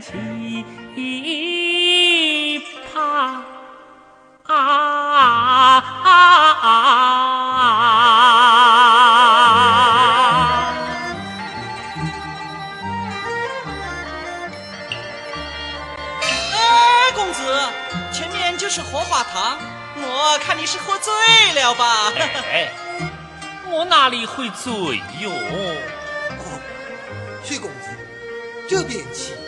奇葩。哎，公子，前面就是荷花塘，我看你是喝醉了吧？我哪里会醉哟？薛公子，这边请。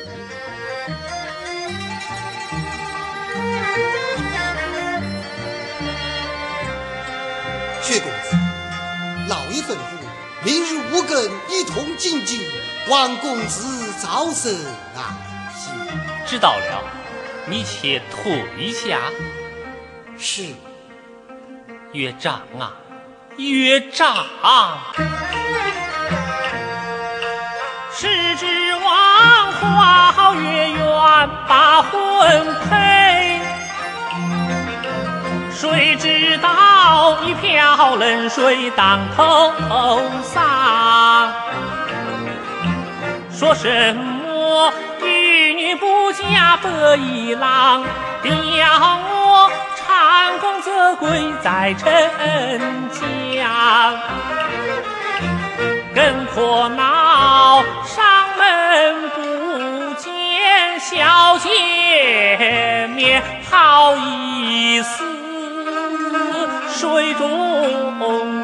明日五更一同进京，王公子早生啊，知道了，你且退下。是，岳丈啊，岳丈。是指望花好月圆，把婚配。谁知道一瓢冷水当头洒，说什么玉女？不嫁白衣郎，定要我长公则归在陈家。更可恼上门不见小姐面，好意思水中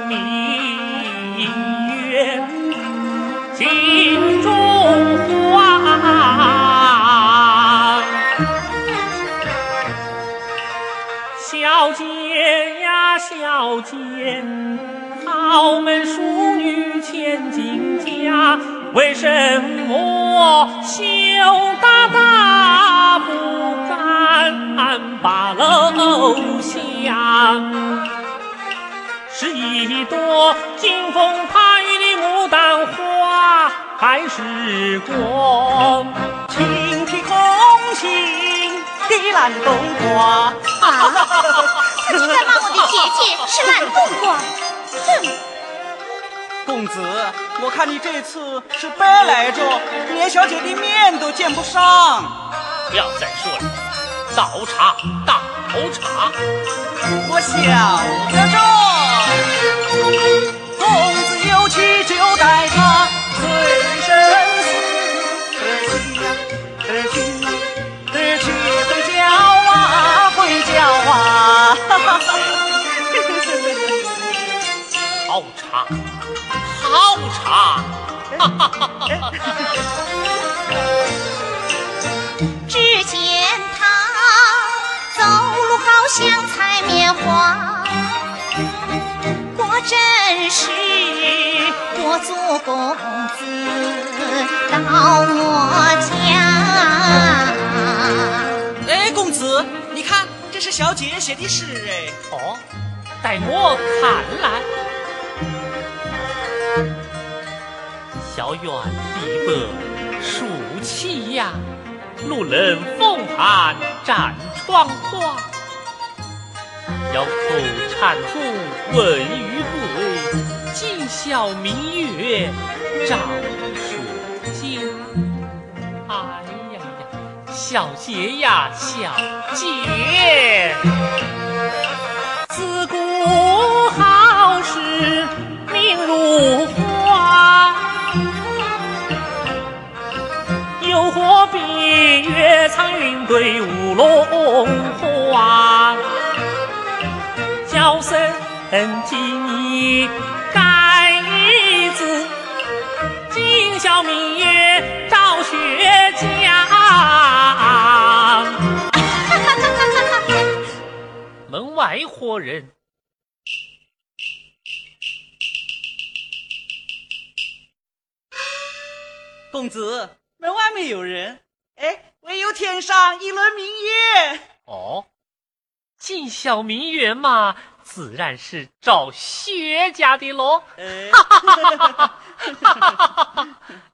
明月，镜中花。小姐呀，小姐，豪门淑女千金家，为什么羞答答不敢把楼下？是一朵金风盘雨的牡丹花，还是个青皮空心的烂冬瓜？他竟在骂我的姐姐是烂冬瓜！哼！公子，我看你这次是白来着，连小姐的面都见不上。不要再说了，倒茶，倒茶！我晓得着，起就带他醉生死，儿媳儿媳儿媳会叫啊会叫啊，好茶好茶，哈哈哈哈哈。只见他走路好像采棉花。真是我做公子到我家。哎，公子，你看。这是小姐写的诗哎！哦，待我看来。小院碧柏树齐呀，路人风寒占窗花。遥叩蟾宫问玉桂，今宵明月照蜀京。哎呀呀，小杰呀，小杰！自古好事命如花，又何必月藏云对舞龙花？高僧今已改子，今宵明月照雪江。门外活人。公子，门外没有人，哎，唯有天上一轮明月。哦，今宵明月嘛。自然是找薛家的喽。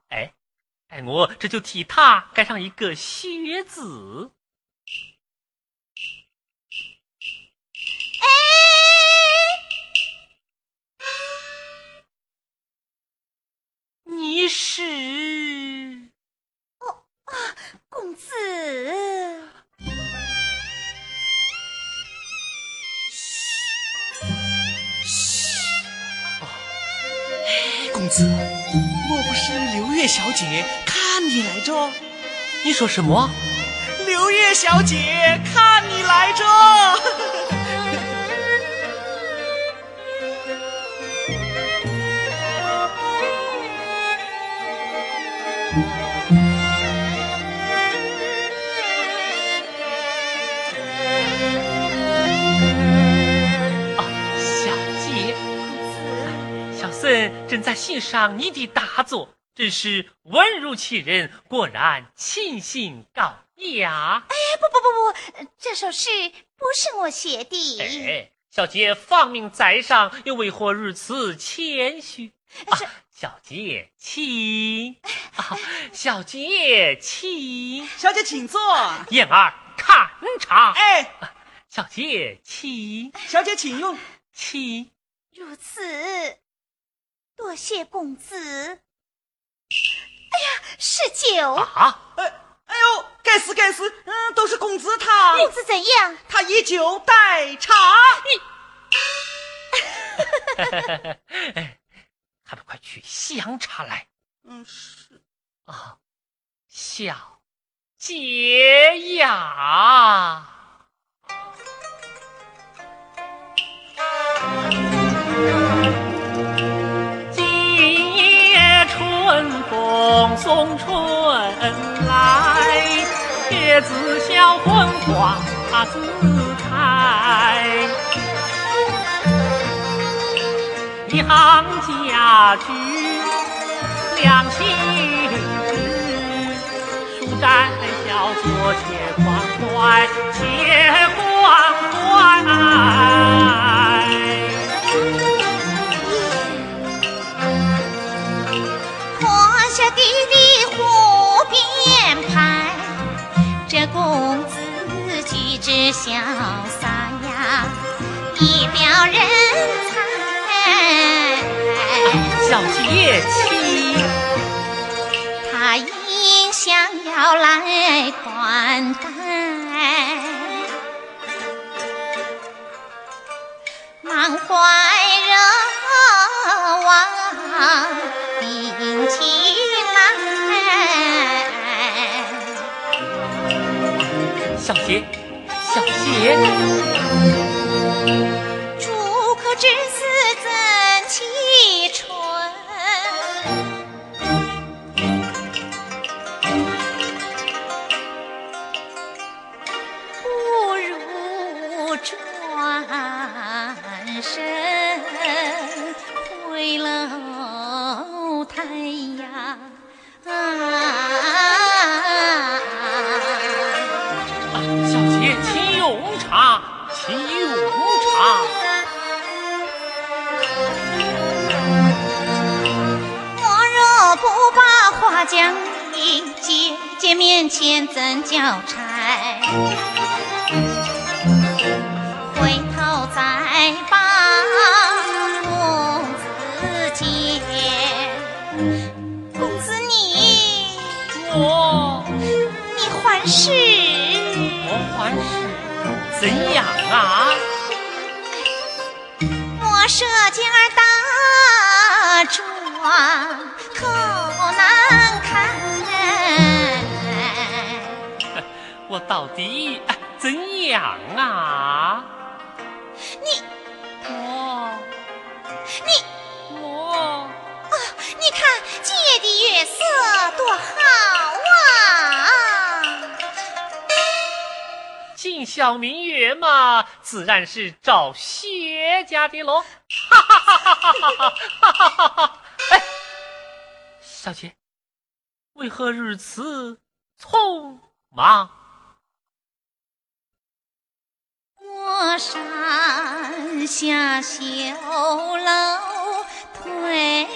哎，哎，我这就替他盖上一个薛字。哎，你是？月小姐看你来着？你说什么？刘月小姐看你来着。小姐，小孙正在欣赏你的大作，真是文如其人，果然清新高雅。哎，不不不不，这首诗不是我写的。哎，小姐放命在上，又为何如此谦虚？啊，小姐请，啊，小姐请，小姐请坐。燕儿看茶。哎，小姐请，小姐请用，请。如此。多谢公子。哎呀，是酒啊！哎哎呦，该死该死！嗯，都是公子他。公子怎样？他以酒代茶。哎，还不快去香茶来？嗯，是啊，小姐呀。风送春来，叶子笑昏花自开。一行家具两心知，书斋小坐且欢快，且欢快。弟弟湖边拍，这公子举止潇洒呀，一表人才。小姐请，他应想要来款待，满怀热望定情。小杰，小杰，是我还是怎样啊？我射箭儿打桩。我到底怎样啊？你我你我啊！你看今夜的月色多好啊！今名小明月嘛，自然是找薛家的喽。哈哈哈哈哈哈哈哈哈哈！哎，小姐，为何如此匆忙？我山下绣楼退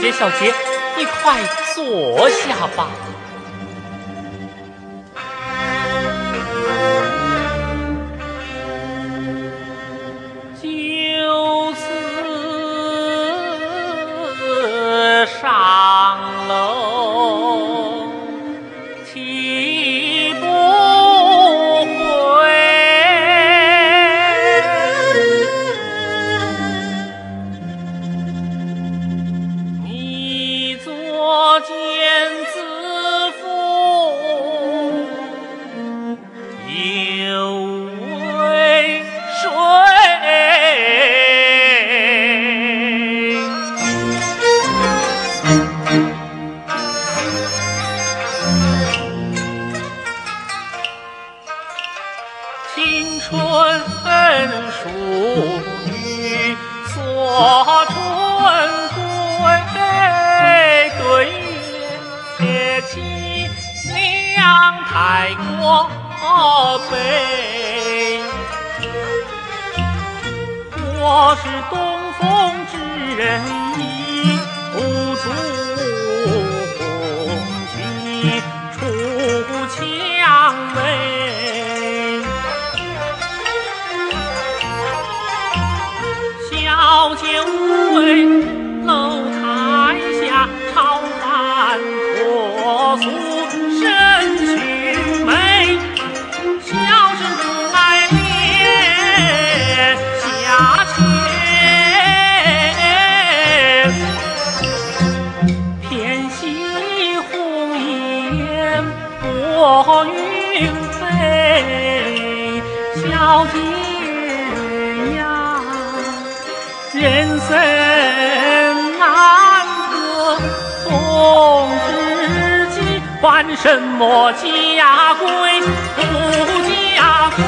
小杰小杰你快坐下吧。我是东风之人也。什么家规不家规？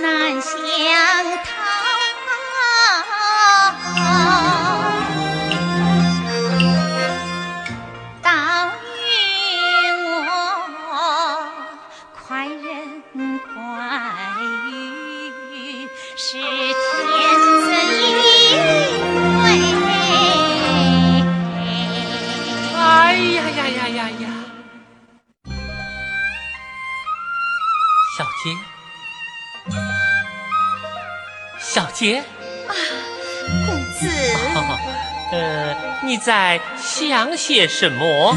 难。公子，呃，你在想些什么？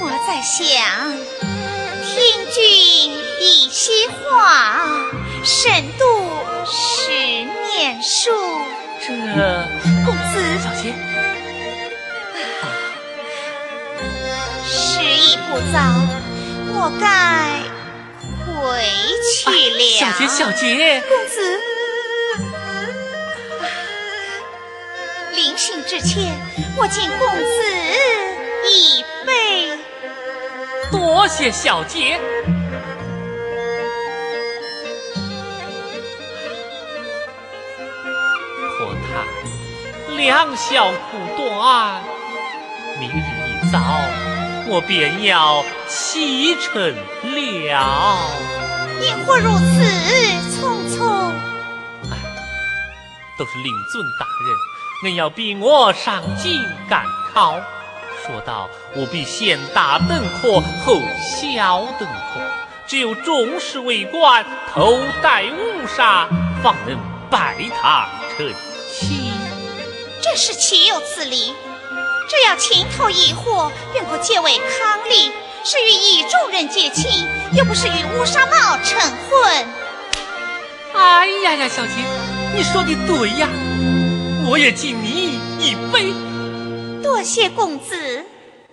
我在想，听君一席话，胜读十年书。这，公子，小姐，时已不早，我该。回去了，小姐，小姐，公子，临行之前，我敬公子一杯。多谢小姐。可叹良宵苦短，明日一早我便要启程了。因何如此匆匆？哎，都是令尊大人，恁要逼我上京赶考。说到务必先大登科，后小登科，只有中士为官，头戴乌纱，方能拜堂成亲。这是岂有此理？只要情投意合，便可结为伉俪；是与意中人结亲，又不是与乌纱帽成婚。哎呀呀，小姐，你说的对呀，我也敬你一杯。多谢公子，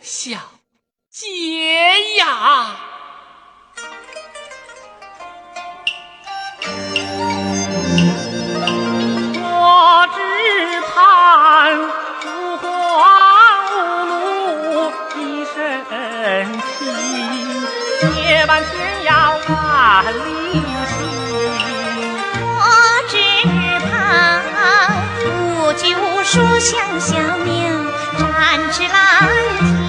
小姐呀。天涯万里行我只怕无拘无束像小鸟展翅蓝天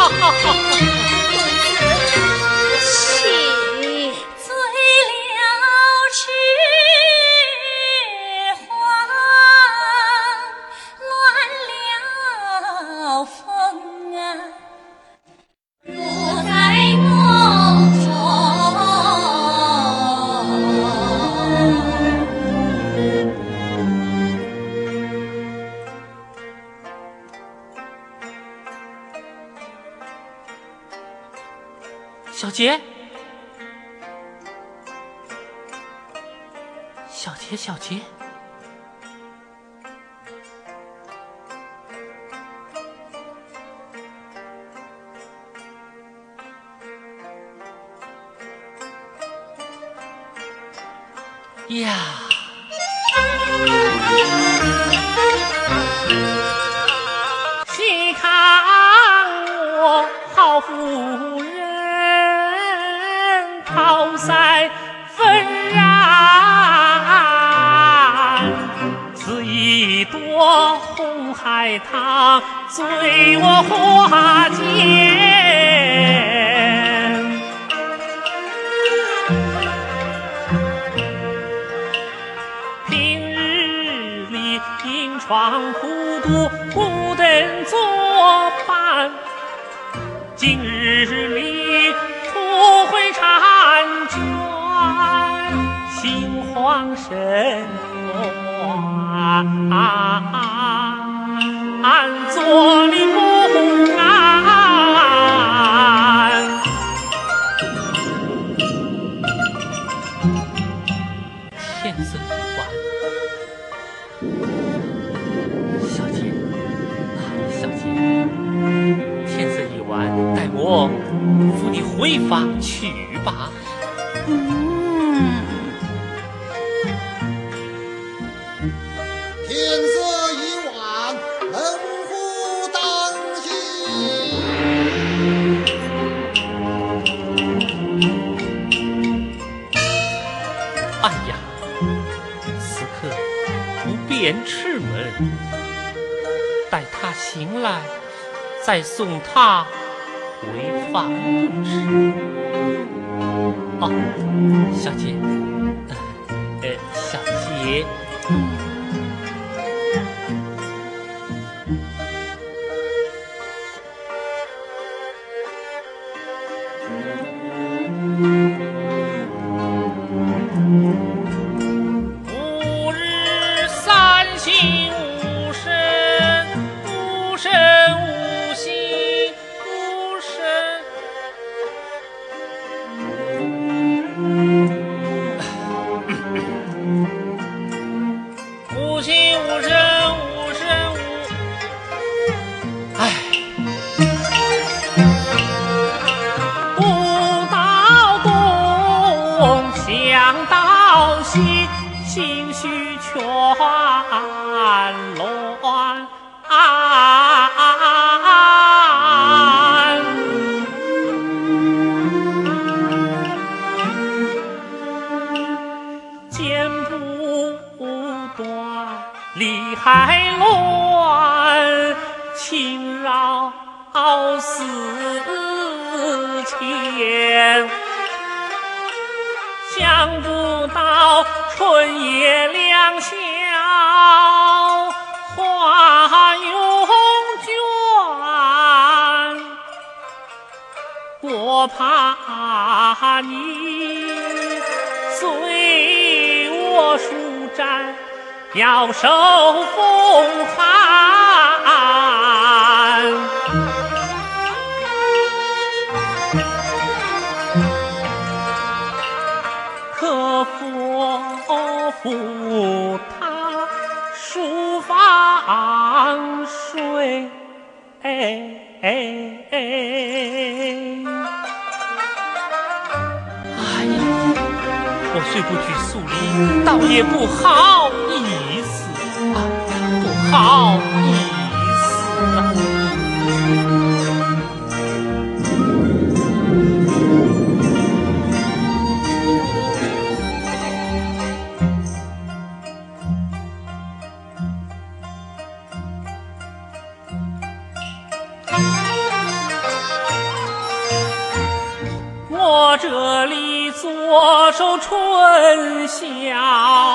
哈哈哈小杰。小杰小杰。心慌神乱，坐立不安。天色已晚，小姐，啊，小姐，天色已晚，待我扶你回房去吧。嗯，前赤门，待他醒来，再送他回房吃。哦，小姐，呃小姐。断，理还乱，情绕思牵。想不到春夜两宵花永卷，我怕你随我舒展，要受风寒。可否扶他书房睡？哎呀，我虽不拘素礼，倒也不好，好意思。我这里左手春宵